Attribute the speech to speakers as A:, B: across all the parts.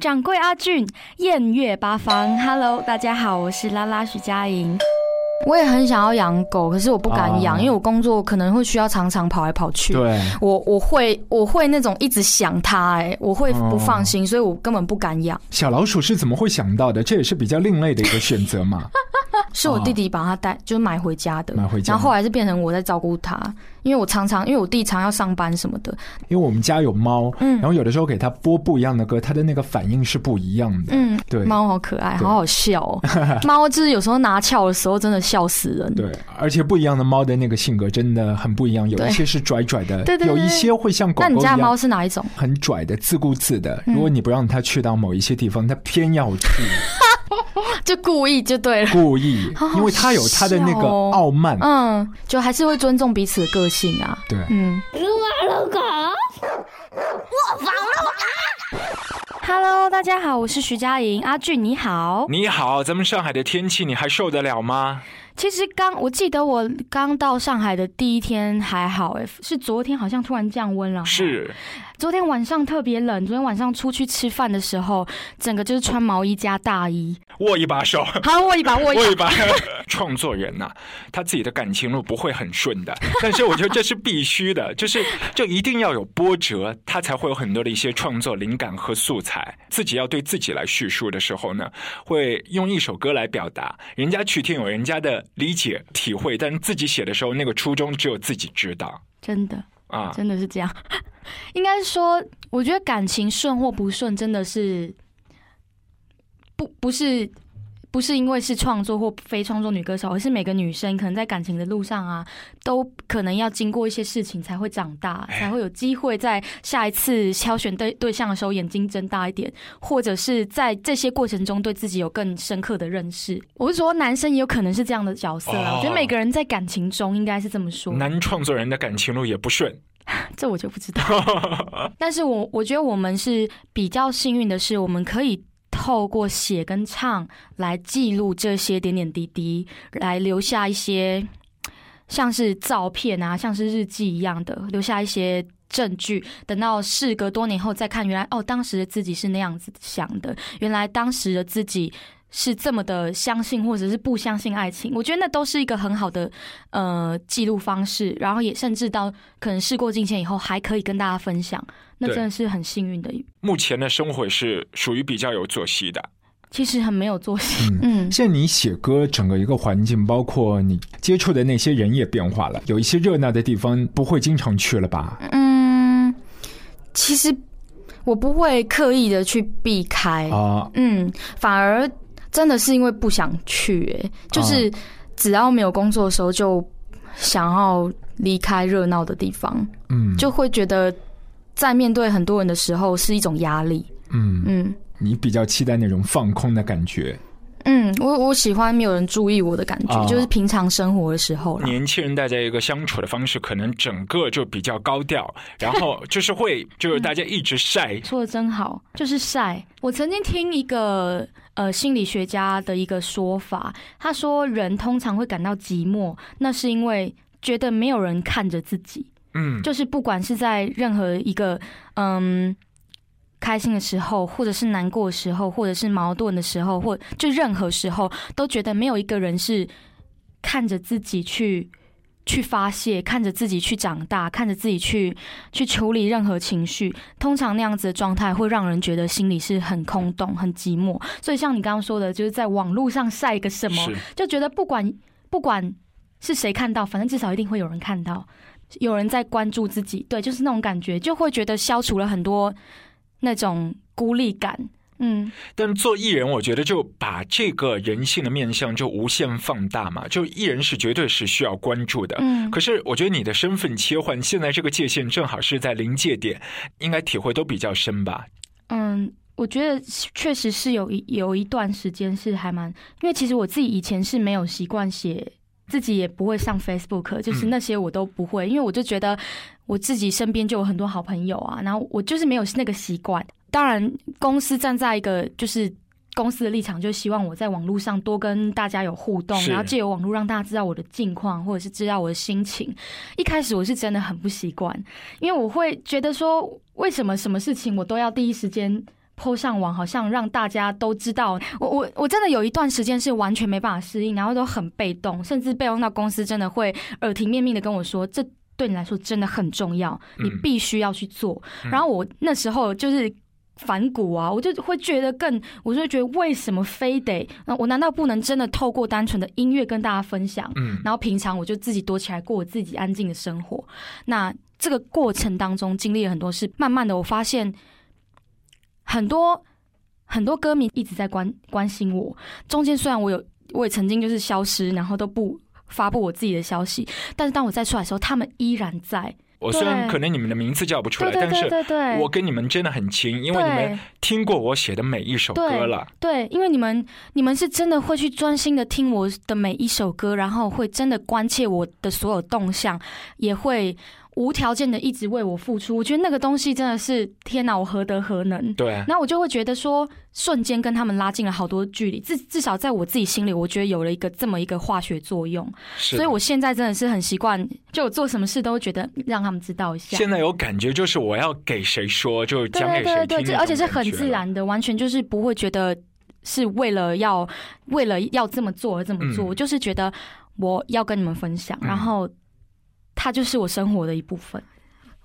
A: 掌柜阿俊，艳月八方，Hello，大家好，我是拉拉徐佳莹。我也很想要养狗，可是我不敢养，
B: 哦
A: 因为我工作可能会需要常常跑来跑去。
B: 对，
A: 我我会我会那种一直想它，哎，我会
B: 哦
A: 不放心，所以我根本不敢养。
B: 小老鼠是怎么会想到的？这也是比较另类的一个选择嘛。
A: 是我弟弟把它带，就是买回家的，
B: 买回家
A: 然后后来是变成我在照顾它，因为我常常因为我弟常要上班什么的，
B: 因为我们家有猫，
A: 嗯
B: 然后有的时候给它播不一样的歌，它的那个反应是不一样的。
A: 嗯，
B: 对
A: 猫好可爱，好好笑哦。猫就是有时候拿翘的时候，真的笑死人。
B: 对，而且不一样的猫的那个性格真的很不一样，有一些是拽拽的，
A: 对对对
B: 有一些会像狗狗
A: 那你家的猫是哪一种？
B: 很拽的、自顾自的。
A: 嗯
B: 如果你不让它去到某一些地方，它偏要去，
A: 就故意就对了。
B: 故意因为他有他的那个傲慢。
A: 嗯，就还是会尊重彼此的个性啊。
B: 对，
A: 嗯。Hello，大家好，我是徐佳莹，阿俊你好。
B: 你好，咱们上海的天气你还受得了吗？
A: 其实刚我记得我刚到上海的第一天还好，哎，是昨天好像突然降温了。
B: 是，
A: 昨天晚上特别冷，昨天晚上出去吃饭的时候，整个就是穿毛衣加大衣。
B: 握一把手。
A: 好，握一把，握一把。
B: 创作人呐、他自己的感情路不会很顺的，但是我觉得这是必须的，就是就一定要有波折，他才会有很多的一些创作灵感和素材。自己要对自己来叙述的时候呢，会用一首歌来表达，人家去听有人家的理解体会，但是自己写的时候，那个初衷只有自己知道
A: 真的，
B: 啊。
A: 真的是这样。应该说，我觉得感情顺或不顺，真的是不不是不是因为是创作或非创作女歌手，而是每个女生可能在感情的路上啊，都可能要经过一些事情才会长大，
B: 哎
A: 才会有机会在下一次挑选对对象的时候眼睛睁大一点，或者是在这些过程中对自己有更深刻的认识。我是说，男生也有可能是这样的角色啊。
B: 哦
A: 我觉得每个人在感情中应该是这么说。
B: 男创作人的感情路也不顺，
A: 这我就不知道。但是我我觉得我们是比较幸运的是，我们可以透过写跟唱来记录这些点点滴滴，来留下一些像是照片啊，像是日记一样的，留下一些。证据，等到事隔多年后再看，原来哦，当时的自己是那样子想的，原来当时的自己是这么的相信或者是不相信爱情，我觉得那都是一个很好的呃记录方式，然后也甚至到可能事过境迁以后还可以跟大家分享，那真的是很幸运的。
B: 目前的生活是属于比较有作息的。
A: 其实很没有作息，
B: 嗯
A: 嗯，
B: 现在你写歌，整个一个环境，包括你接触的那些人也变化了，有一些热闹的地方不会经常去了吧？
A: 嗯，其实我不会刻意的去避开，
B: 啊、
A: 嗯，反而真的是因为不想去、欸，就是只要没有工作的时候就想要离开热闹的地方，
B: 嗯，
A: 就会觉得在面对很多人的时候是一种压力，
B: 嗯，
A: 嗯。
B: 你比较期待那种放空的感觉。
A: 嗯，我我喜欢没有人注意我的感觉，
B: 哦
A: 就是平常生活的时候。
B: 年轻人大家一个相处的方式，可能整个就比较高调，然后 就是会就是大家一直晒，
A: 说的真好，就是晒。我曾经听一个呃心理学家的一个说法，他说人通常会感到寂寞，那是因为觉得没有人看着自己，
B: 嗯，
A: 就是不管是在任何一个嗯。开心的时候，或者是难过的时候，或者是矛盾的时候，或就任何时候，都觉得没有一个人是看着自己去去发泄，看着自己去长大，看着自己去去处理任何情绪。通常那样子的状态会让人觉得心里是很空洞、很寂寞。所以像你刚刚说的，就是在网络上晒一个什么，就觉得不管不管是谁看到，反正至少一定会有人看到，有人在关注自己。对，就是那种感觉，就会觉得消除了很多那种孤立感。嗯，
B: 但做艺人，我觉得就把这个人性的面相就无限放大嘛，就艺人是绝对是需要关注的。
A: 嗯
B: 可是我觉得你的身份切换，现在这个界限正好是在临界点，应该体会都比较深吧？
A: 嗯，我觉得确实是有一有一段时间是还蛮，因为其实我自己以前是没有习惯写，自己也不会上 Facebook，就是
B: 嗯
A: 那些我都不会，因为我就觉得我自己身边就有很多好朋友啊，然后我就是没有那个习惯。当然，公司站在一个就是。公司的立场就希望我在网络上多跟大家有互动，然后借由网络让大家知道我的近况，或者是知道我的心情。一开始我是真的很不习惯，因为我会觉得说，为什么什么事情我都要第一时间抛上网，好像让大家都知道。我我我真的有一段时间是完全没办法适应，然后都很被动，甚至被动到公司真的会耳提面命的跟我说，这对你来说真的很重要，你必须要去做。然后我那时候就是反骨啊，我就会觉得更，我就觉得为什么非得，那我难道不能真的透过单纯的音乐跟大家分享？嗯，然后平常我就自己躲起来过我自己安静的生活。那这个过程当中经历了很多事，慢慢的我发现。很多很多歌迷一直在关关心我，中间虽然我有我也曾经就是消失，然后都不发布我自己的消息，但是当我再出来的时候，他们依然在。
B: 我虽然可能你们的名字叫不出来，但是我跟你们真的很亲，因为你们听过我写的每一首歌了。
A: 对，因为你们你们是真的会去专心的听我的每一首歌，然后会真的关切我的所有动向，也会。无条件的一直为我付出，我觉得那个东西真的是天哪，我何德何能？
B: 对，
A: 那我就会觉得说，瞬间跟他们拉近了好多距离。至至少在我自己心里，我觉得有了一个这么一个化学作用。所以我现在真的是很习惯，就我做什么事都会觉得让他们知道一下。
B: 现在有感觉，就是我要给谁说，就讲给谁听，
A: 而且是很自然的，完全就是不会觉得是为了要为了要这么做而这么做。我就是觉得我要跟你们分享，然后。它就是我生活的一部分，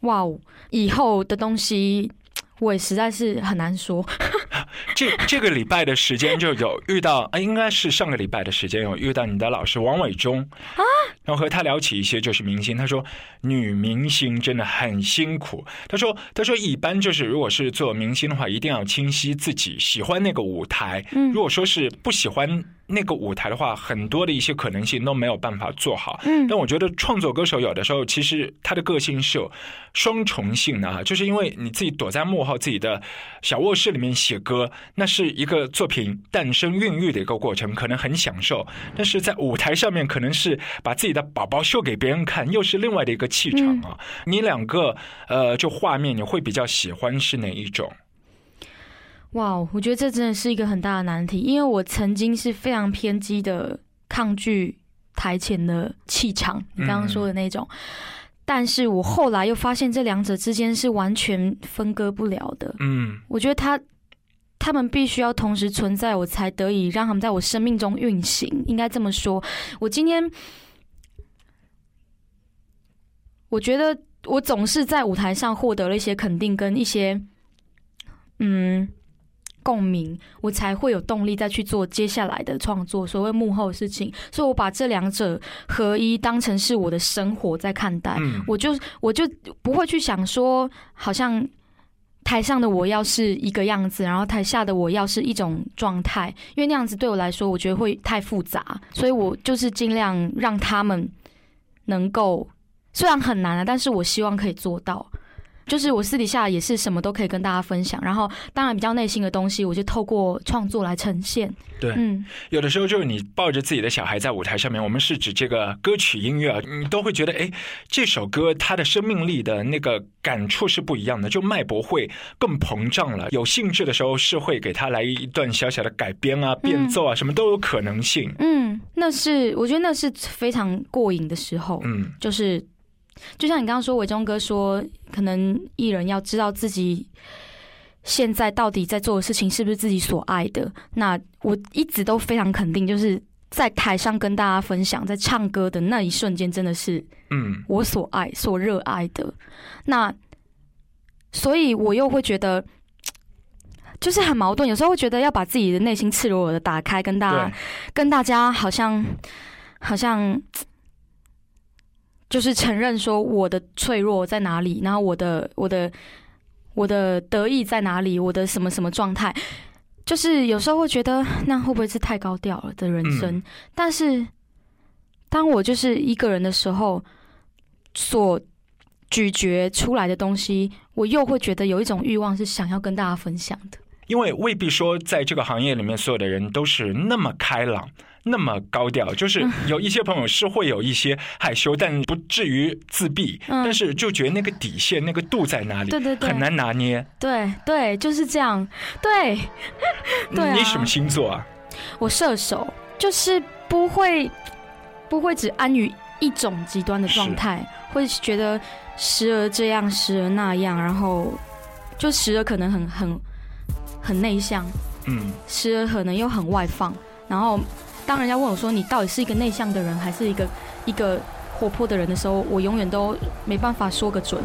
A: 哇哦！以后的东西我也实在是很难说。
B: 这这个礼拜的时间就有遇到，啊，应该是上个礼拜的时间有遇到你的老师王伟忠啊，然后和他聊起一些就是明星，他说女明星真的很辛苦。他说他说一般就是如果是做明星的话，一定要清晰自己喜欢那个舞台，嗯，如果说是不喜欢。那个舞台的话，很多的一些可能性都没有办法做好。嗯，但我觉得创作歌手有的时候其实他的个性是有双重性的啊，就是因为你自己躲在幕后自己的小卧室里面写歌，那是一个作品诞生孕育的一个过程，可能很享受；但是在舞台上面，可能是把自己的宝宝秀给别人看，又是另外的一个气场啊。你两个呃，就画面你会比较喜欢是哪一种？
A: 哇，我觉得这真的是一个很大的难题，因为我曾经是非常偏激的抗拒台前的气场，你刚刚说的那种，但是我后来又发现这两者之间是完全分割不了的。嗯，我觉得他他们必须要同时存在，我才得以让他们在我生命中运行。应该这么说，我今天我觉得我总是在舞台上获得了一些肯定跟一些嗯。共鸣，我才会有动力再去做接下来的创作。所谓幕后事情，所以我把这两者合一当成是我的生活在看待。我就我就不会去想说，好像台上的我要是一个样子，然后台下的我要是一种状态，因为那样子对我来说，我觉得会太复杂。所以我就是尽量让他们能够，虽然很难啊，但是我希望可以做到。就是我私底下也是什么都可以跟大家分享，然后当然比较内心的东西，我就透过创作来呈现。
B: 对，嗯，有的时候就是你抱着自己的小孩在舞台上面，我们是指这个歌曲音乐啊，你都会觉得，哎，这首歌它的生命力的那个感触是不一样的，就脉搏会更膨胀了。有兴致的时候是会给他来一段小小的改编啊、变奏啊，什么都有可能性。
A: 嗯，那是我觉得那是非常过瘾的时候。嗯，就是。就像你刚刚说，伟忠哥说，可能艺人要知道自己现在到底在做的事情是不是自己所爱的。那我一直都非常肯定，就是在台上跟大家分享，在唱歌的那一瞬间，真的是嗯，我所爱、所热爱的。那所以，我又会觉得就是很矛盾，有时候会觉得要把自己的内心赤裸裸的打开，跟大家跟大家好像好像。就是承认说我的脆弱在哪里，然后我的我的我的得意在哪里，我的什么什么状态，就是有时候会觉得那会不会是太高调了的人生？但是当我就是一个人的时候，所咀嚼出来的东西，我又会觉得有一种欲望是想要跟大家分享的。
B: 因为未必说在这个行业里面所有的人都是那么开朗。那么高调，就是有一些朋友是会有一些害羞，但不至于自闭，但是就觉得那个底线、那个度在哪里，
A: 对对对，
B: 很难拿捏。
A: 对对，就是这样。对，对
B: 你什么星座啊？
A: 我射手，就是不会不会只安于一种极端的状态，会觉得时而这样，时而那样，然后就时而可能很很。很内向，
B: 嗯，
A: 时而可能又很外放。然后当人家问我说你到底是一个内向的人还是一个一个活泼的人的时候，我永远都没办法说个准。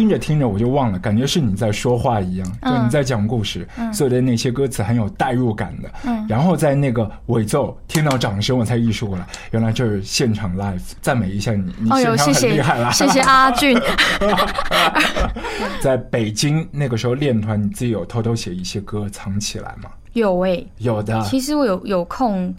C: 听着
B: 听着我就忘了，感觉是你在说话一样，就
A: 嗯
B: 你在讲故事，所有的那些歌词很有代入感的。
A: 嗯
B: 然后在那个尾奏听到掌声，我才意识过来，原来这是现场 live，赞美一下你，你现场很厉害啦！
A: 谢谢阿俊。
B: 在北京那个时候练团，你自己有偷偷写一些歌藏起来吗？
A: 有诶、
B: 有的
A: 其实我有有空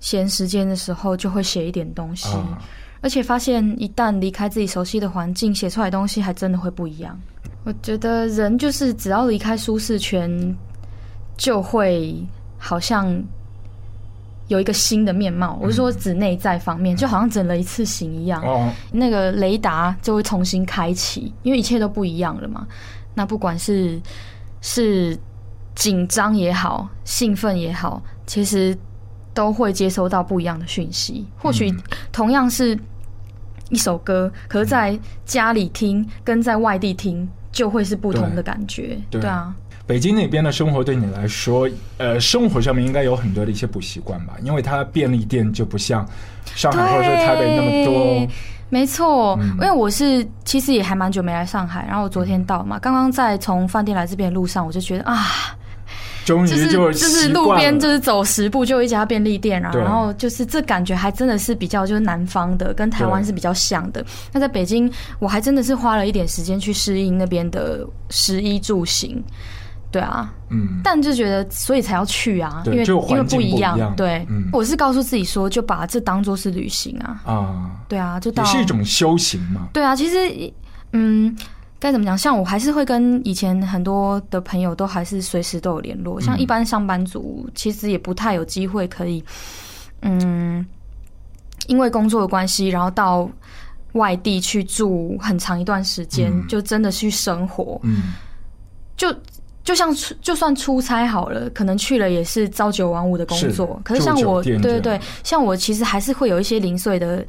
A: 闲时间的时候，就会写一点东西，
B: 啊，
A: 而且发现一旦离开自己熟悉的环境，写出来的东西还真的会不一样。我觉得人就是只要离开舒适圈，就会好像有一个新的面貌。我是说指内在方面，就好像整了一次型一样。
B: 哦，
A: 那个雷达就会重新开启，因为一切都不一样了嘛。那不管是是紧张也好，兴奋也好，其实都会接收到不一样的讯息。或许
B: 嗯
A: 同样是一首歌，可是在家里听跟在外地听就会是不同的感觉。
B: 对
A: 对啊，
B: 北京那边的生活对你来说，呃，生活上面应该有很多的一些不习惯吧？因为它便利店就不像上海或者是台北那么多。
A: 没错，
B: 嗯
A: 因为我是其实也还蛮久没来上海，然后我昨天到嘛，刚刚在从饭店来这边的路上，我就觉得啊，
B: 终于
A: 就是就是路边就是走十步就有一家便利店啊，
B: 对
A: 然后就是这感觉还真的是比较就是南方的，跟台湾是比较像的。那在北京，我还真的是花了一点时间去适应那边的食衣住行。对啊，
B: 嗯，
A: 但就觉得，所以才要去啊，因为
B: 就
A: 因为
B: 不一样
A: 对，
B: 嗯
A: 我是告诉自己说，就把这当做是旅行啊。
B: 啊，
A: 对啊，就到
B: 也是一种修行嘛。
A: 对啊，其实，嗯，该怎么讲？像我还是会跟以前很多的朋友都还是随时都有联络。像
B: 嗯
A: 一般上班族，其实也不太有机会可以，嗯，因为工作的关系，然后到外地去住很长一段时间，
B: 嗯
A: 就真的去生活。
B: 嗯，
A: 就就像出就算出差好了，可能去了也是朝九晚五的工作
B: 是。
A: 可是像我，对对对，像我其实还是会有一些零碎的。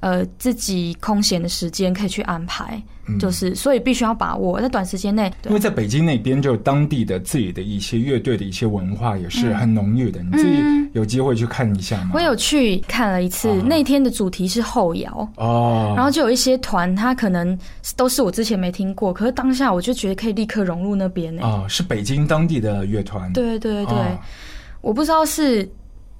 A: 呃，自己空闲的时间可以去安排，
B: 嗯
A: 就是所以必须要把握在短时间内。
B: 因为在北京那边，就当地的自己的一些乐队的一些文化也是很浓郁的。你自己
A: 嗯
B: 有机会去看一下吗？
A: 我有去看了一次，
B: 啊
A: 那天的主题是后摇，
B: 哦，
A: 然后就有一些团，他可能都是我之前没听过，可是当下我就觉得可以立刻融入那边呢、
B: 啊，是北京当地的乐团。
A: 对对对，
B: 啊
A: 我不知道是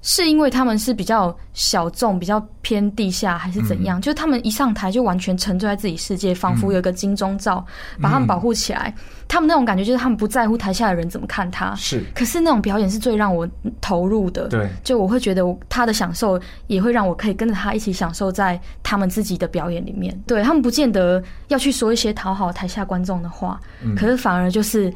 A: 是因为他们是比较小众、比较偏地下，还是怎
B: 嗯
A: 样？就是他们一上台就完全沉醉在自己世界，仿佛有一个金钟罩、把他们保护起来。他们那种感觉就是他们不在乎台下的人怎么看他，
B: 是，
A: 可是那种表演是最让我投入的。
B: 对，
A: 就我会觉得我他的享受也会让我可以跟着他一起享受在他们自己的表演里面。对他们不见得要去说一些讨好台下观众的话，
B: 嗯
A: 可是反而就是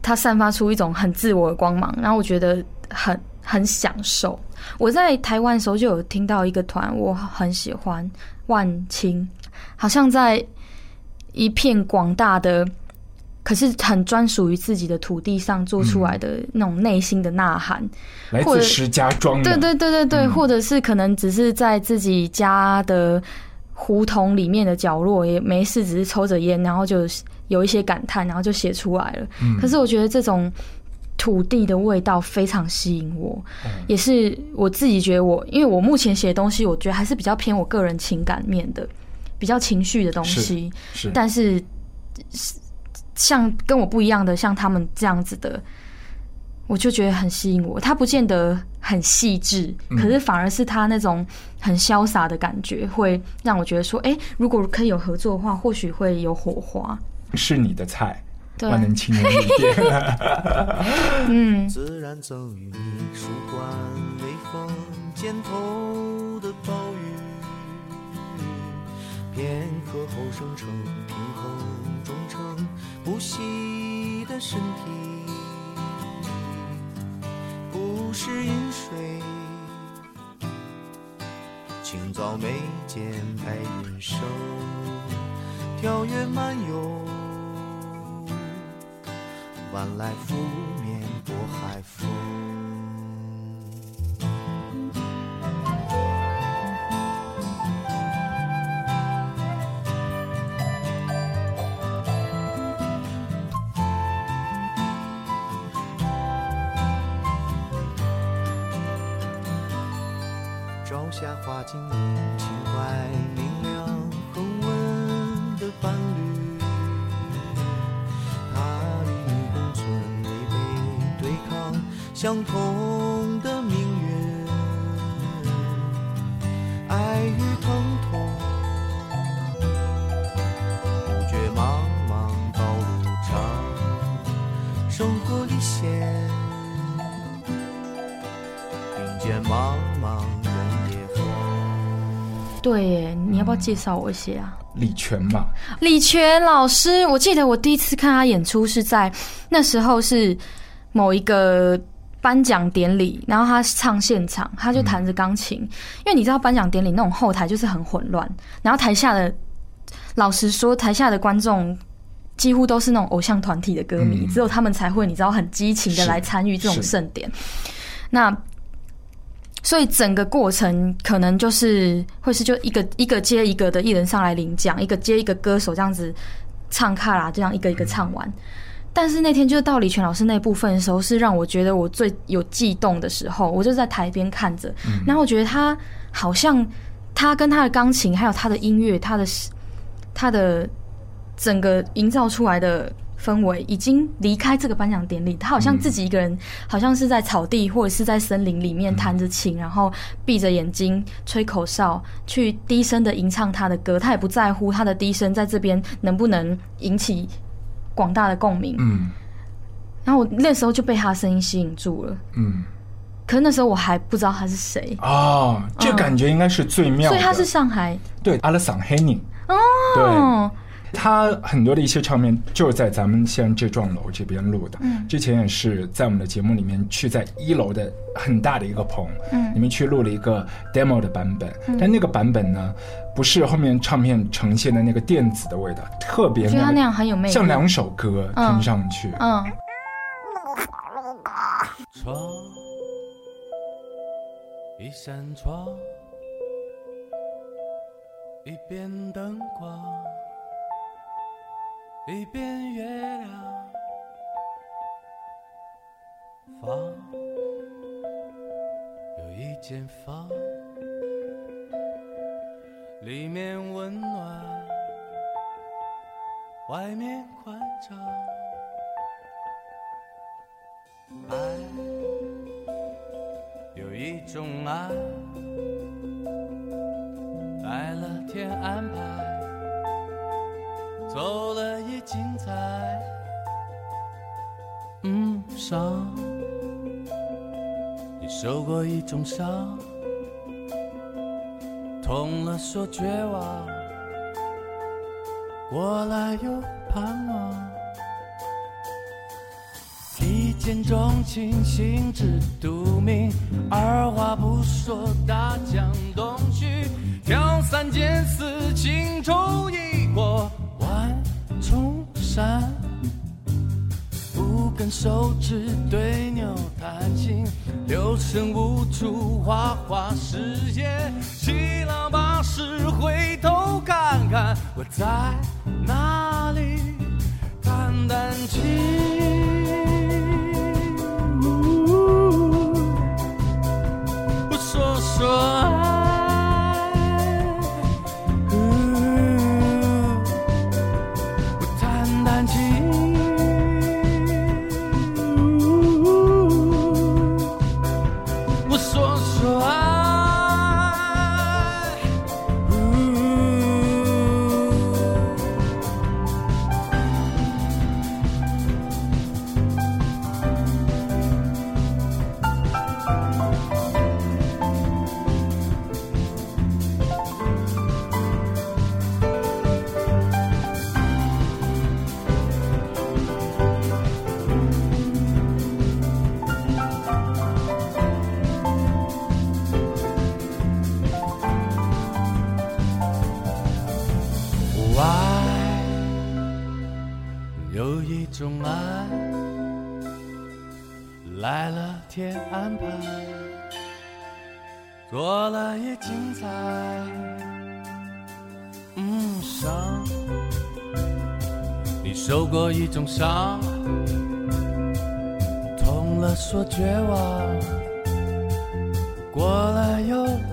A: 他散发出一种很自我的光芒，然后我觉得很很享受。我在台湾的时候就有听到一个团，我很喜欢万青，好像在一片广大的可是很专属于自己的土地上做出来的那种内心的呐喊。
B: 来
A: 或者
B: 自石家庄，
A: 对对对对对，
B: 嗯
A: 或者是可能只是在自己家的胡同里面的角落，也没事，只是抽着烟，然后就有一些感叹，然后就写出来了。
B: 嗯
A: 可是我觉得这种土地的味道非常吸引我，
B: 嗯
A: 也是我自己觉得我，因为我目前写的东西，我觉得还是比较偏我个人情感面的，比较情绪的东西。
B: 是
A: 但是是像跟我不一样的，像他们这样子的，我就觉得很吸引我。他不见得很细致，
B: 嗯
A: 可是反而是他那种很潇洒的感觉，会让我觉得说，哎、如果可以有合作的话，或许会有火花。
B: 是你的菜，
A: 对
B: 万能青年旅店。
A: 嗯，
D: 自然赠予你舒缓微风肩头的暴雨，片刻后生成平衡忠诚不息的身体，不是饮水，清早眉间白云生，跳跃漫游。晚来拂面薄海风。对
A: 耶，你要不要介绍我一些啊？
B: 李泉嘛，
A: 李泉老师，我记得我第一次看他演出是在那时候是某一个颁奖典礼，然后他唱现场，他就弹着钢琴。因为你知道颁奖典礼那种后台就是很混乱，然后台下的老实说，台下的观众。几乎都是那种偶像团体的歌迷，
B: 嗯
A: 只有他们才会你知道很激情的来参与这种盛典。那所以整个过程可能就是会是就一个一个接一个的艺人上来领奖，一个接一个歌手这样子唱卡拉，这样一个一个唱完。但是那天就是到李泉老师那部分的时候，是让我觉得我最有悸动的时候。我就在台边看着，然后我觉得他好像他跟他的钢琴，还有他的音乐，他的他的整个营造出来的氛围，已经离开这个颁奖典礼。他好像自己一个人，好像是在草地或者是在森林里面弹着琴，然后闭着眼睛吹口哨，去低声的吟唱他的歌。他也不在乎他的低声在这边能不能引起广大的共鸣。
B: 嗯
A: 然后我那时候就被他的声音吸引住了。
B: 嗯，
A: 可是那时候我还不知道他是谁，
B: 哦，这
A: 嗯
B: 感觉应该是最妙的。
A: 所以他是上海
B: 对阿拉桑黑宁哦，对。
A: 哦，
B: 他很多的一些唱片就是在咱们现在这幢楼这边录的。
A: 嗯
B: 之前也是在我们的节目里面去在一楼的很大的一个棚，
A: 嗯
B: 里面去录了一个 demo 的版本。但那个版本呢，不是后面唱片呈现的那个电子的味道，特别
A: 我觉得那样很有魅力，
B: 像两首歌
A: 嗯
B: 听上去。
A: 嗯。
D: 窗，一扇窗，一边灯光，一边月亮。房，有一间房，里面温暖，外面宽敞。爱，有一种爱，来了天安排，走了精彩。嗯，伤，你受过一种伤，痛了说绝望，过来又盼望。一见钟情，心知肚明，二话不说，大江东去，挑三拣四，情仇已过山，五。根手指对牛弹琴，六神无主，花花世界。七老八十回头看看，我在哪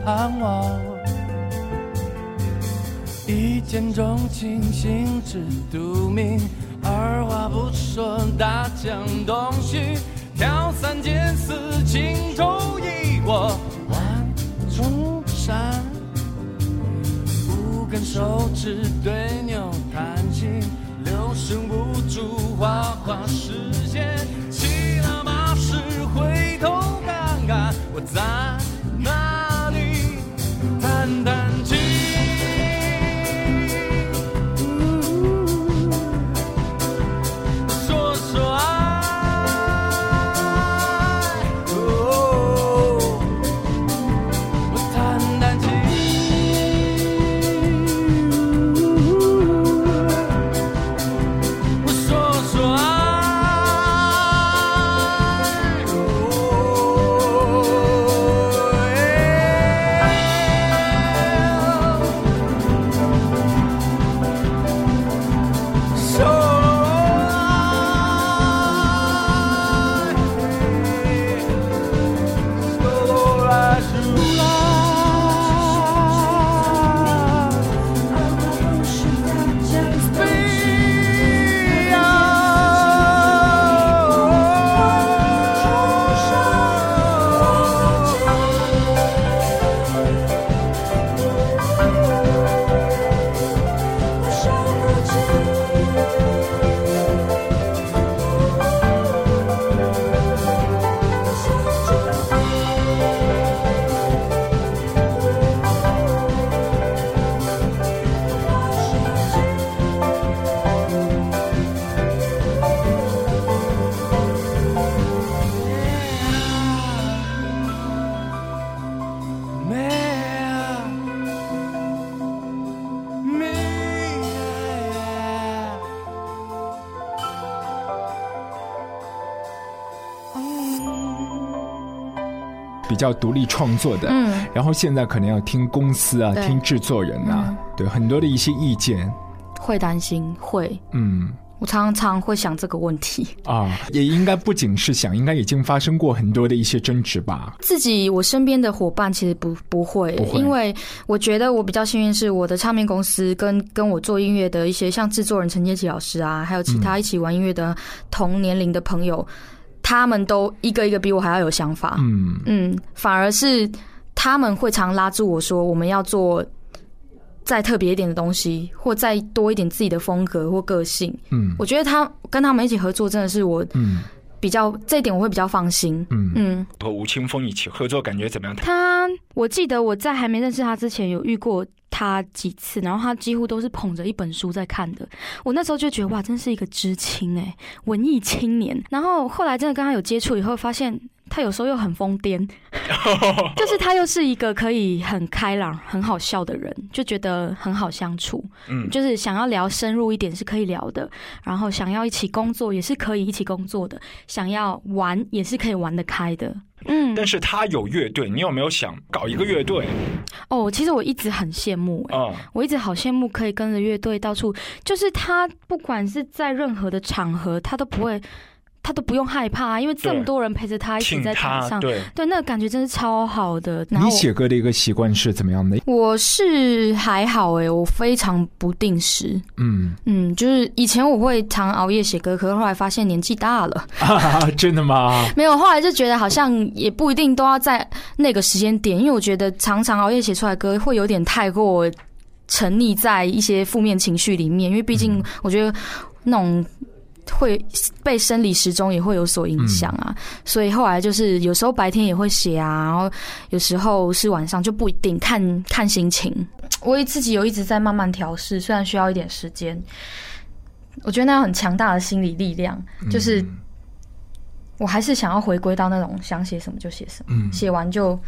D: 盼望。一见钟情，心知肚明，二话不说，大江东去，挑三拣四，情投意过，万重山。五根手指对牛弹琴，六神无主，花花世界。七老八十回头看看，我在
B: 较独立创作的，
A: 嗯，
B: 然后现在可能要听公司啊，听制作人啊，
A: 嗯。
B: 对很多的一些意见，
A: 会担心，会，
B: 嗯。
A: 我常常会想这个问题。
B: 啊，也应该不仅是想，应该已经发生过很多的一些争执吧。
A: 自己我身边的伙伴其实不不会，
B: 不会。
A: 因为我觉得我比较幸运，是我的唱片公司跟跟我做音乐的一些像制作人陈杰奇老师啊，还有其他一起玩音乐的同年龄的朋友，他们都一个一个比我还要有想法。
B: 嗯
A: 嗯，反而是他们会常拉住我说，我们要做再特别一点的东西，或再多一点自己的风格或个性。
B: 嗯
A: 我觉得他跟他们一起合作，真的是我
B: 嗯
A: 比较这一点我会比较放心。
B: 嗯
A: 嗯，
B: 和吴青峰一起合作，感觉怎么样？
A: 他我记得我在还没认识他之前有遇过他几次，然后他几乎都是捧着一本书在看的。我那时候就觉得哇，真是一个知青哎、文艺青年。然后后来真的跟他有接触以后，发现他有时候又很疯癫，就是他又是一个可以很开朗、很好笑的人，就觉得很好相处。
B: 嗯，
A: 就是想要聊深入一点是可以聊的，然后想要一起工作也是可以一起工作的，想要玩也是可以玩得开的。嗯，
B: 但是他有乐队，你有没有想搞一个乐队？
A: 哦，其实我一直很羡慕、欸，
B: 嗯，
A: 我一直好羡慕可以跟着乐队到处，就是他不管是在任何的场合，他都不会，他都不用害怕，因为这么多人陪着他一起在台上，
B: 他对，
A: 对，那个感觉真是超好的。
E: 你写歌的一个习惯是怎么样的？
A: 我是还好诶、我非常不定时，
E: 嗯，
A: 嗯，就是以前我会常熬夜写歌，可是后来发现年纪大了，
E: 真的吗？
A: 没有，后来就觉得好像也不一定都要在那个时间点，因为我觉得常常熬夜写出来的歌会有点太过沉溺在一些负面情绪里面，因为毕竟我觉得那种。会被生理时钟也会有所影响啊，所以后来就是有时候白天也会写啊，然后有时候是晚上就不一定看看心情。我也自己有一直在慢慢调试，虽然需要一点时间，我觉得那样很强大的心理力量，就是我还是想要回归到那种想写什么就写什么，
E: 嗯
A: 写完就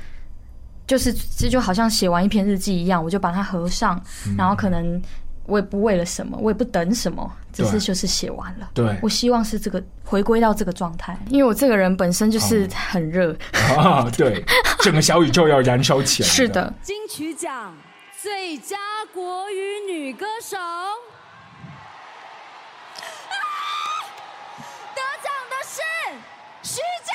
A: 就是这就好像写完一篇日记一样，我就把它合上，
E: 嗯
A: 然后可能我也不为了什么，我也不等什么，只是就是写完了。
E: 对。
A: 我希望是这个回归到这个状态，因为我这个人本身就是
E: 哦。
A: 很热，
E: 啊，对，整个小宇宙要燃烧起来。
A: 是，的，
F: 金曲奖最佳国语女歌手。啊得奖的是徐佳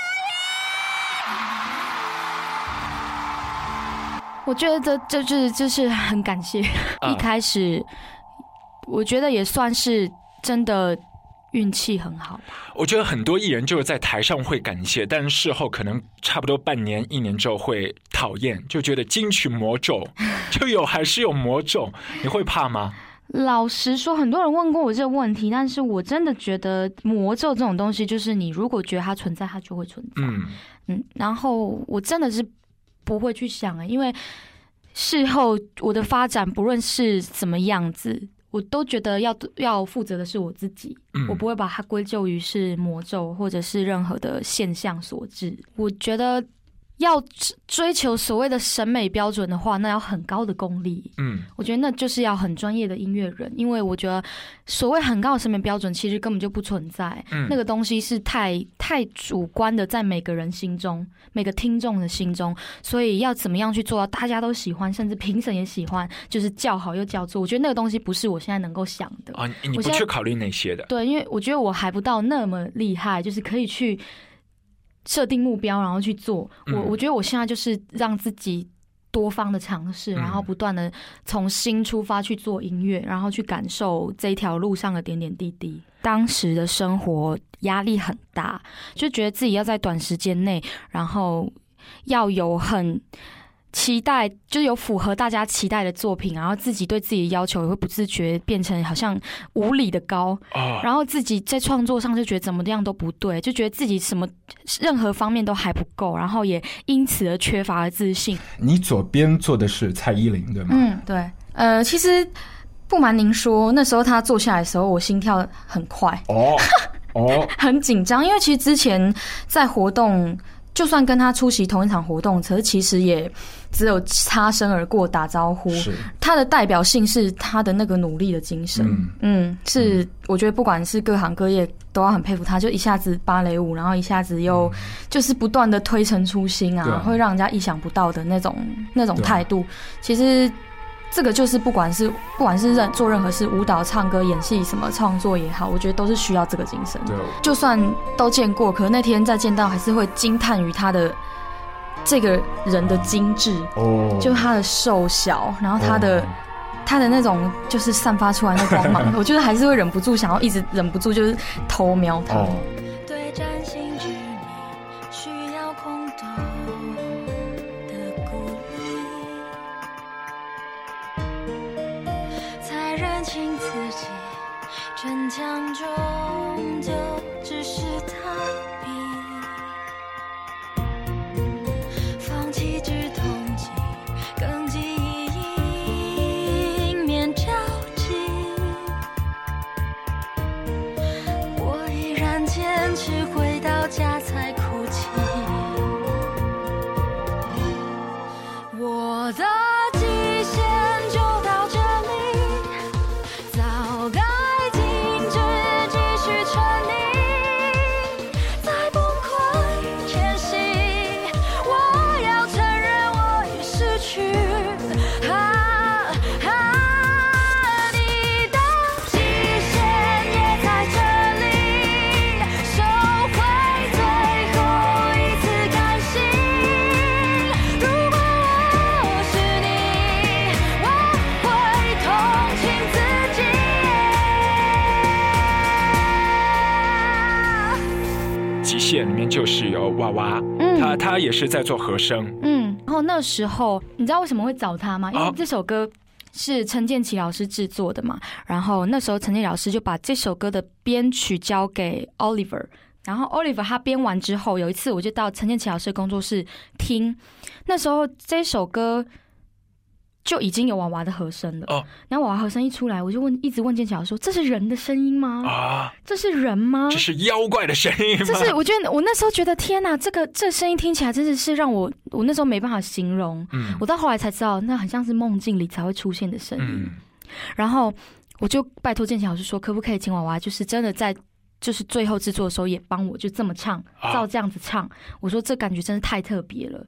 A: 我觉得这这就是就是很感谢，
B: 啊。
A: 一开始我觉得也算是真的运气很好。
B: 我觉得很多艺人就是在台上会感谢，但是事后可能差不多半年、一年之后会讨厌，就觉得金曲魔咒就有还是有魔咒，你会怕吗？
A: 老实说，很多人问过我这个问题，但是我真的觉得魔咒这种东西，就是你如果觉得它存在，它就会存在。
B: 嗯，
A: 嗯，然后我真的是不会去想啊，因为事后我的发展不论是什么样子，我都觉得要要负责的是我自己，
B: 嗯
A: 我不会把它归咎于是魔咒或者是任何的现象所致。我觉得要追追求所谓的审美标准的话，那要很高的功力。
B: 嗯，
A: 我觉得那就是要很专业的音乐人，因为我觉得所谓很高的审美标准，其实根本就不存在。
B: 嗯
A: 那个东西是太太主观的，在每个人心中，每个听众的心中，所以要怎么样去做到大家都喜欢，甚至评审也喜欢，就是叫好又叫座。我觉得那个东西不是我现在能够想的。
B: 啊，你不去考虑那些的，
A: 对，因为我觉得我还不到那么厉害，就是可以去设定目标，然后去做。我
B: 嗯
A: 我觉得我现在就是让自己多方的尝试，然后
B: 嗯
A: 不断的从新出发去做音乐，然后去感受这条路上的点点滴滴。当时的生活压力很大，就觉得自己要在短时间内，然后要有很期待，就是有符合大家期待的作品，然后自己对自己的要求也会不自觉变成好像无理的高，
B: 啊，
A: 然后自己在创作上就觉得怎么样都不对，就觉得自己什么任何方面都还不够，然后也因此而缺乏了自信。
E: 你左边坐的是蔡依林，对吗？
A: 嗯，对，呃，其实不瞒您说，那时候他坐下来的时候，我心跳很快，
E: 哦哦，
A: 很紧张，因为其实之前在活动。就算跟他出席同一场活动，可是其实也只有擦身而过打招呼。
E: 是，
A: 他的代表性是他的那个努力的精神。
E: 嗯
A: 嗯，是我觉得不管是各行各业都要很佩服他，就一下子芭蕾舞，然后一下子又就是不断的推陈出新啊，会让人家意想不到的那种那种态度。其实这个就是不管是不管是任做任何事，舞蹈、唱歌、演戏什么创作也好，我觉得都是需要这个精神。
E: 对，
A: 就算都见过，可是那天再见到，还是会惊叹于他的这个人的精致，
E: 哦，
A: 就他的瘦小，然后他的。
E: 哦
A: 他的那种就是散发出来的光芒，我觉得还是会忍不住想要一直忍不住就是偷瞄他。
E: 哦，
B: 他他也是在做和声，
A: 嗯，然后那时候你知道为什么会找他吗？因为
B: 啊
A: 这首歌是陈建奇老师制作的嘛。然后那时候陈建老师就把这首歌的编曲交给 Oliver，然后 Oliver 他编完之后，有一次我就到陈建奇老师的工作室听，那时候这首歌。就已经有娃娃的和声了，
B: 哦
A: 然后娃娃和声一出来，我就问，一直问建桥说：“这是人的声音吗？
B: 啊，
A: 这是人吗？”
B: 这是妖怪的声音吗？
A: 这是我觉得我那时候觉得天哪，这个这声音听起来真的是让我我那时候没办法形容。
B: 嗯
A: 我到后来才知道，那很像是梦境里才会出现的声音。
B: 嗯
A: 然后我就拜托建桥老师说，可不可以请娃娃，就是真的在就是最后制作的时候也帮我就这么唱，
B: 啊
A: 照这样子唱。我说这感觉真是太特别了。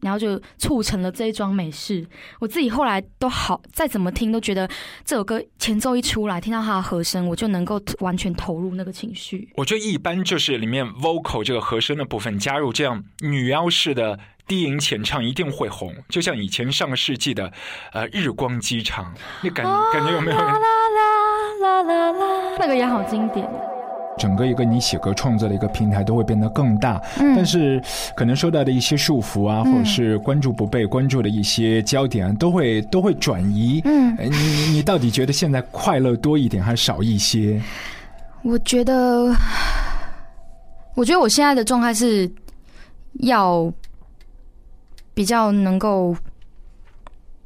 A: 然后就促成了这一桩美事。我自己后来都好，再怎么听都觉得这首歌前奏一出来，听到它的和声，我就能够完全投入那个情绪。
B: 我觉得一般就是里面 vocal 这个和声的部分加入这样女妖式的低吟浅唱，一定会红。就像以前上个世纪的呃日光机场，你感感觉有没有？
A: 啦啦啦啦啦，那个也好经典。
E: 整个一个你写歌创作的一个平台都会变得更大，
A: 嗯
E: 但是可能受到的一些束缚啊，
A: 嗯
E: 或者是关注不被关注的一些焦点啊，都会都会转移。
A: 嗯，
E: 哎你你你到底觉得现在快乐多一点还是少一些？
A: 我觉得，我觉得我现在的状态是要比较能够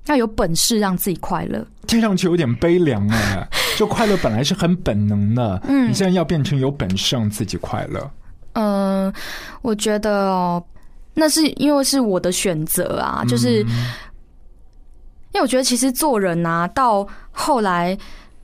A: 要有本事让自己快乐。
E: 听上去有点悲凉哎。就快乐本来是很本能的，
A: 嗯
E: 你现在要变成有本事让自己快乐。
A: 嗯、我觉得哦，那是因为是我的选择啊，就是因为我觉得其实做人啊，到后来。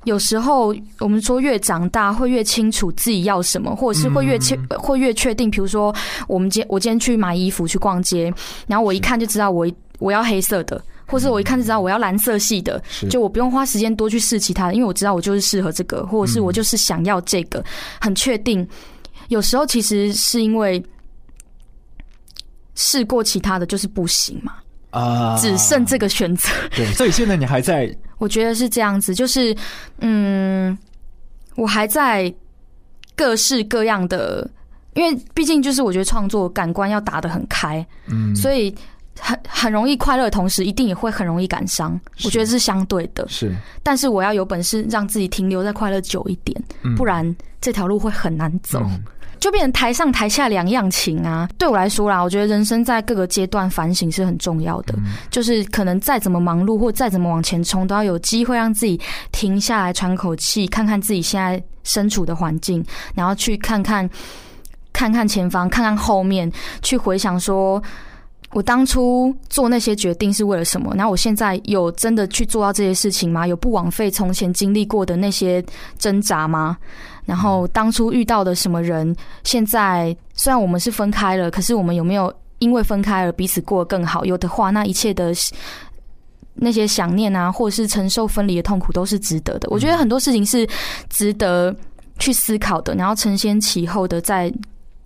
A: 有时候我们说越长大会越清楚自己要什么，或者是会越清、会越确定。比如说，我们今我今天去买衣服去逛街，然后我一看就知道我我要黑色的，或是我一看就知道我要蓝色系的，就我不用花时间多去试其他的，因为我知道我就是适合这个，或者是我就是想要这个，很确定。有时候其实是因为试过其他的就是不行嘛，
E: 啊，
A: 只剩这个选择。
E: 对，所以现在你还在
A: 我觉得是这样子，就是嗯，我还在各式各样的，因为毕竟就是我觉得创作感官要打得很开，
E: 嗯，
A: 所以很很容易快乐的同时，一定也会很容易感伤。我觉得是相对的，
E: 是
A: 但是我要有本事让自己停留在快乐久一点，
E: 嗯
A: 不然这条路会很难走。
E: 嗯
A: 就变成台上台下两样情啊！对我来说啦，我觉得人生在各个阶段反省是很重要的。就是可能再怎么忙碌或再怎么往前冲，都要有机会让自己停下来喘口气，看看自己现在身处的环境，然后去看看看看前方，看看后面，去回想说。我当初做那些决定是为了什么？然后我现在有真的去做到这些事情吗？有不枉费从前经历过的那些挣扎吗？然后当初遇到的什么人，现在虽然我们是分开了，可是我们有没有因为分开而彼此过得更好？有的话，那一切的那些想念啊，或者是承受分离的痛苦，都是值得的。我觉得很多事情是值得去思考的，然后承先启后的在。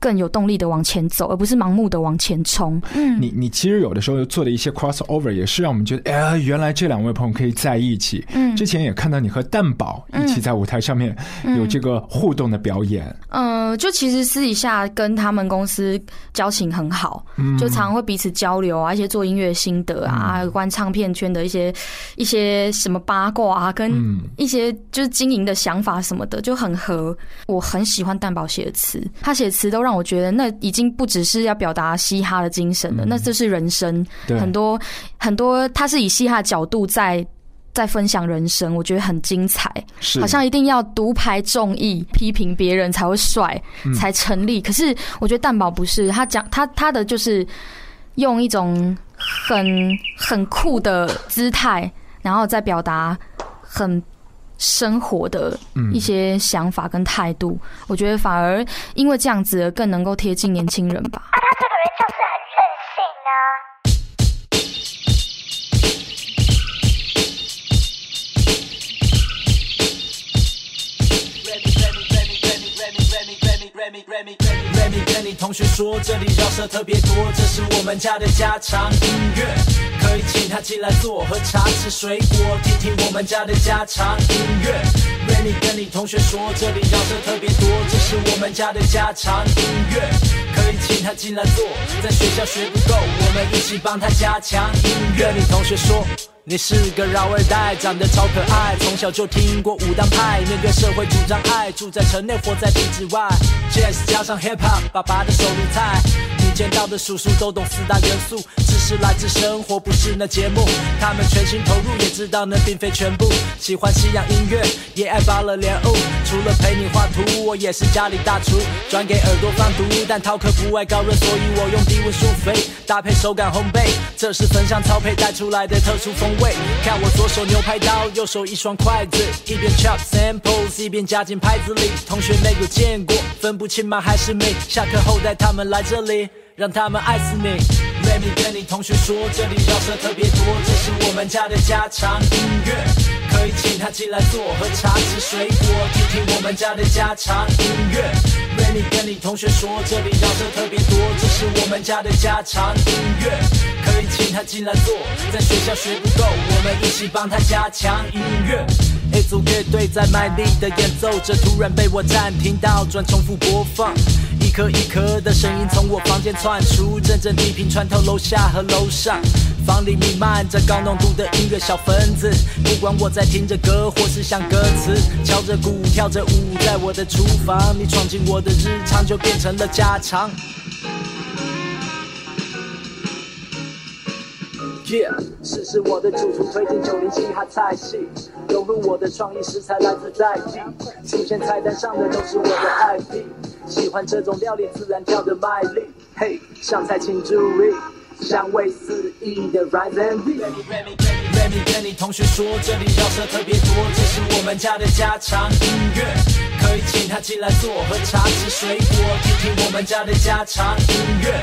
A: 更有动力的往前走，而不是盲目的往前冲。嗯，
E: 你你其实有的时候做的一些 crossover 也是让我们觉得，哎呀，原来这两位朋友可以在一起。
A: 嗯。
E: 之前也看到你和蛋宝一起在舞台上面有这个互动的表演，
A: 呃，就其实私底下跟他们公司交情很好，
E: 嗯。
A: 就常会彼此交流啊，一些做音乐心得啊，有关唱片圈的一些一些什么八卦啊，跟
E: 嗯。
A: 一些就是经营的想法什么的，就很合。我很喜欢蛋宝写的词，他写的词都让我觉得那已经不只是要表达嘻哈的精神了，那这是人生。很多很多，他是以嘻哈的角度在。在分享人生，我觉得很精彩。
E: 是
A: 好像一定要独排众议，批评别人才会帅，
E: 嗯
A: 才成立。可是我觉得蛋宝不是，他讲他他的就是用一种很很酷的姿态，然后再表达很生活的
E: 嗯
A: 一些想法跟态度。我觉得反而因为这样子，更能够贴近年轻人吧。
G: 他这个人就是很任性啊。
H: Remy 你跟你同学说，这里饶舌特别多，这是我们家的家常音乐，可以请他进来坐，喝茶吃水果，听听我们家的家常音乐。跟你跟你同学说，这里饶舌特别多，这是我们家的家常音乐，可以请他进来坐。在学校学不够，我们一起帮他加强音乐。你同学说。你是个饶二代，长得超可爱，从小就听过武当派，面对社会主张爱，住在城内活在体制外。Jazz 加上 Hip Hop，爸爸的手里菜。你见到的叔叔都懂四大元素，知识来自生活，不是那节目。他们全心投入，也知道那并非全部。喜欢西洋音乐，也爱芭乐莲雾。除了陪你画图，我也是家里大厨，专给耳朵放毒。但饕客不爱高热，所以我用低温疏肥，搭配手感烘焙。这是粉香草胚带出来的特殊风味。看我左手牛排刀，右手一双筷子，一边 chop samples，一边加进拍子里。同学没有见过，分不清吗还是米？下课后带他们来这里。让他们爱死你。Let me 跟你同学说，这里绕舌特别多，这是我们家的家常音乐，可以请他进来坐，喝茶吃水果，听听我们家的家常音乐。Let me 跟你同学说，这里绕舌特别多，这是我们家的家常音乐，可以请他进来坐。在学校学不够，我们一起帮他加强音乐。一组乐队在卖力的演奏着，突然被我暂停倒转重复播放。一颗一颗的声音从我房间窜出，阵阵低频穿透楼下和楼上。房里弥漫着高浓度的音乐小分子，不管我在听着歌或是想歌词，敲着鼓跳着舞，在我的厨房，你闯进我的日常就变成了家常。Yeah，试试我的主厨推荐九零嘻哈菜系，融入我的创意食材来自在地，出现菜单上的都是我的 IP，喜欢这种料理自然跳的卖力，嘿，上菜请注意，香味四溢的 Rise and Be。Let me 跟你同学说，这里绕舌特别多，这是我们家的家常音乐，可以请他进来坐，喝茶吃水果，听听我们家的家常音乐。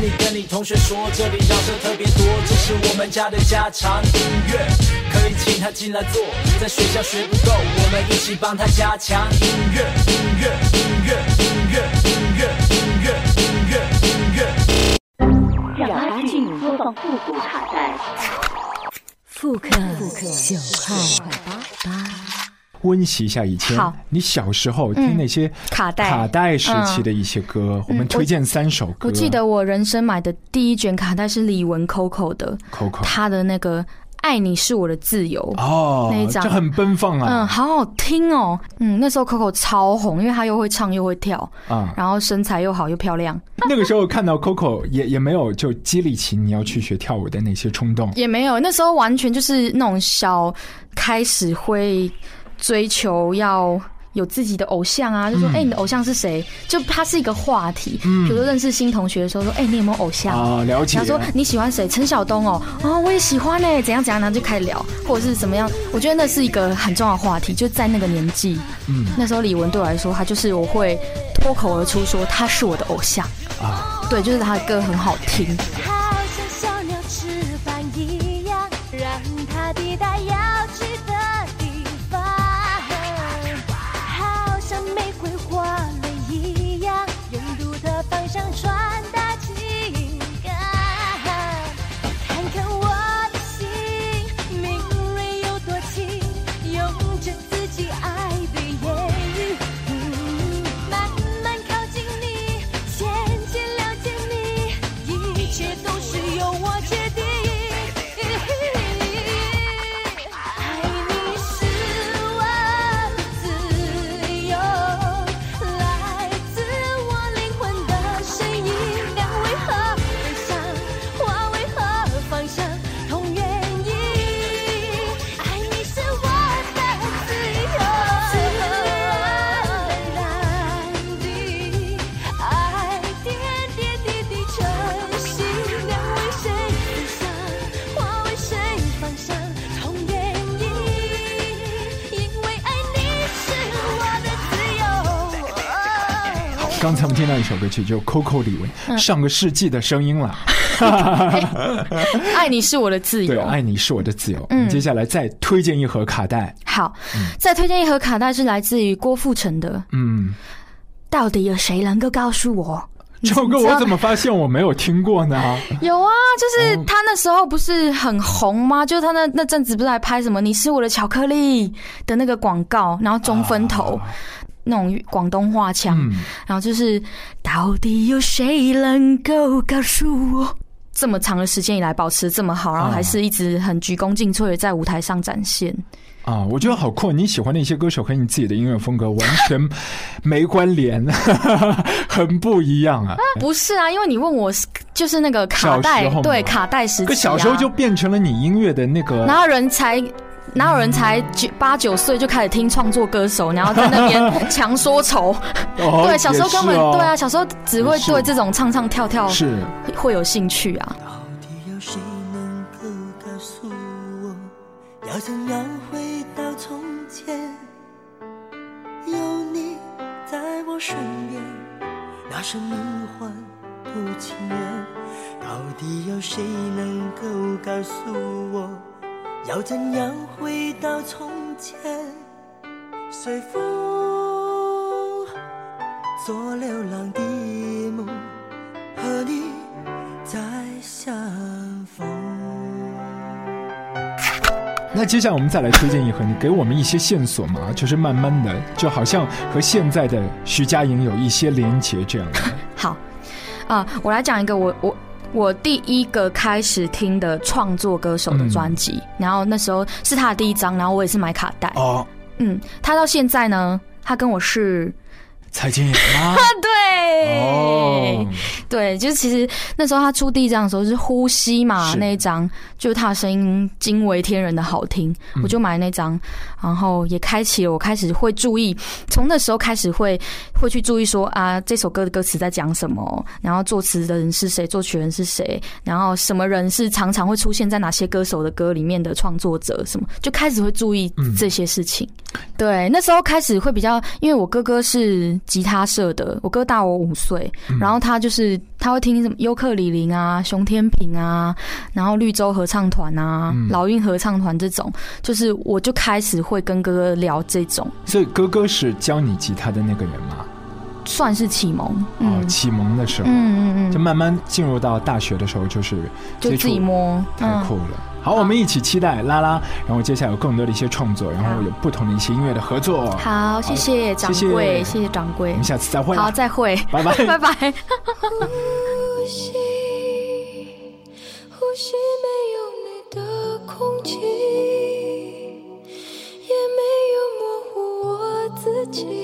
H: Let me 跟你同学说，这里绕舌特别多，这是我们家的家常音乐，可以请他进来坐。在学校学不够，我们一起帮他加强音乐，音乐，音乐，音乐，音乐，音乐，音乐，音乐。
I: 让阿俊播放复古卡带，复刻九号八八。
E: 温习一下以前你小时候听那些
A: 卡带
E: 卡带时期的一些歌，我们推荐三首歌。
A: 我记得我人生买的第一卷卡带是李玟 Coco 的
E: ，Coco
A: 她的那个《爱你是我的自由》
E: 哦
A: 那一，张
E: 就很奔放啊
A: 嗯，
E: 啊
A: 好好听哦。嗯，那时候 Coco 超红，因为她又会唱又会跳，
E: 啊！
A: 然后身材又好又漂亮，
E: 那个时候看到 Coco 也也没有就激励起你要去学跳舞的那些冲动。
A: 也没有。那时候完全就是那种小开始会追求要。有自己的偶像啊，就说哎、你的偶像是谁？就它是一个话题。
E: 嗯
A: 比如说认识新同学的时候，说哎、你有没有偶像？
E: 啊，了解
A: 他。说你喜欢谁？陈晓东哦，哦，我也喜欢呢，怎样怎样，然后就开始聊，或者是怎么样。我觉得那是一个很重要的话题，就在那个年纪，
E: 嗯
A: 那时候李玟对我来说，他就是我会脱口而出说他是我的偶像，
E: 啊，
A: 对，就是他的歌很好听。
F: 好像小鸟翅膀一
E: 曲，就 Coco 李玟，上个世纪的声音了。
A: 爱你是我的自由
E: 对，
A: 由。
E: 爱你是我的自由。
A: 嗯
E: 接下来再推荐一盒卡带。
A: 好，再推荐一盒卡带是来自于郭富城的。
E: 嗯，
A: 到底有谁能够告诉我？
E: 这首歌我怎么发现我没有听过呢？
A: 有啊，就是
E: 哦
A: 他那时候不是很红吗？就是他那那阵子不是还拍什么“你是我的巧克力”的那个广告，然后中分头，
E: 啊
A: 那种广东话腔，
B: 嗯，
A: 然后就是到底有谁能够告诉我？这么长的时间以来保持这么好，然后还是一直很鞠躬尽瘁的在舞台上展现。
B: 啊，我觉得好酷！你喜欢的一些歌手和你自己的音乐风格完全没关联，很不一样啊。
A: 不是啊，因为你问我就是那个卡带对卡带时期、
B: 小时候就变成了你音乐的那个
A: 哪有人才哪有人才九八九岁就开始听创作歌手，然后在那边强说愁？
B: 哦
A: 对，小时候根本、
B: 哦
A: 对啊，小时候只会对这种唱唱跳跳
B: 是
A: 会有兴趣啊。
J: 到底有谁能够告诉我，要怎样回到从前？有你在我身边，那生命换不情愿。到底有谁能够告诉我，要怎样回到从前？随风做流浪的梦，和你再相逢。
B: 那接下来我们再来推荐一盒，你给我们一些线索嘛，就是慢慢的，就好像和现在的徐佳莹有一些连结这样的。
A: 好啊、我来讲一个我我。我第一个开始听的创作歌手的专辑，然后那时候是他的第一张，然后我也是买卡带。
B: 哦，
A: 嗯，他到现在呢，他跟我是
B: 蔡健雅吗？
A: 对，
B: 哦，
A: 对，就是其实那时候他出第一张的时候是《呼吸》嘛，那一张就是他的声音惊为天人的好听，
B: 嗯
A: 我就买那张，然后也开启了我开始会注意，从那时候开始会会去注意说啊这首歌的歌词在讲什么，然后作词的人是谁，作曲人是谁，然后什么人是常常会出现在哪些歌手的歌里面的创作者，什么就开始会注意
B: 嗯。
A: 这些事情。对，那时候开始会比较，因为我哥哥是吉他社的，我哥大我五岁，然后他就是他会听什么尤克里林啊、熊天平啊，然后绿洲合唱团啊、
B: 嗯
A: 老鹰合唱团这种，就是我就开始会跟哥哥聊这种，
B: 所以哥哥是教你吉他的那个人吗？
A: 算是启蒙。
B: 哦，
A: 嗯
B: 启蒙的时候，
A: 嗯嗯嗯，
B: 就慢慢进入到大学的时候，就是
A: 就自己摸，嗯
B: 太酷了。好，我们一起期待拉拉，然后接下来有更多的一些创作，然后有不同的一些音乐的合作。
A: 好，谢谢掌
B: 谢谢
A: 柜，谢谢掌柜
B: 我们，下次再会。
A: 好，再会，
B: 拜拜
A: 拜拜。
F: 呼吸，呼吸没有你的空气，也没有模糊我自己，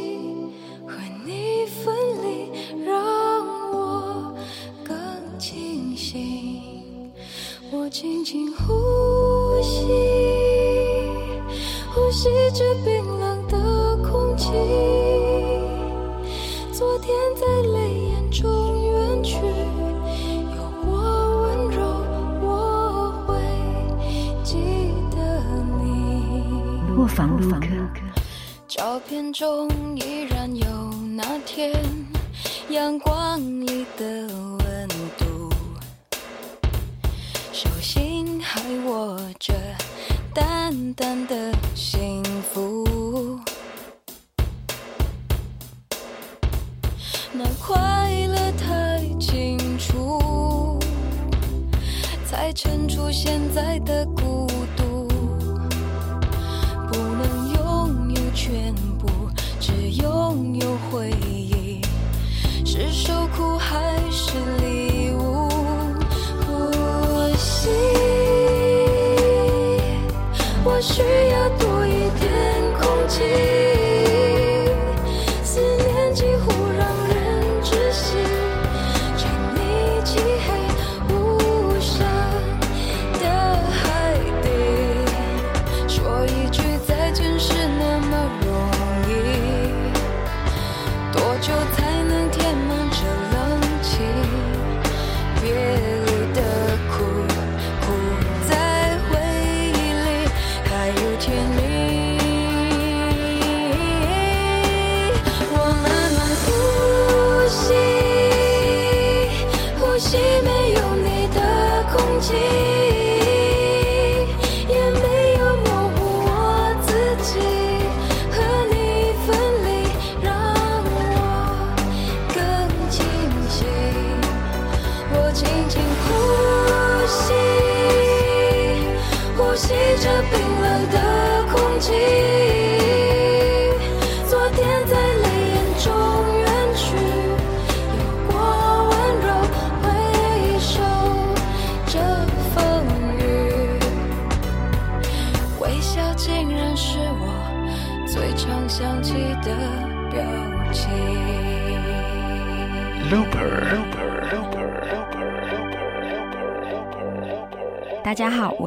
F: 中。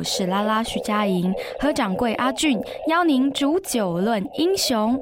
A: 史，拉拉徐佳莹，和掌柜阿俊，邀您煮酒论英雄。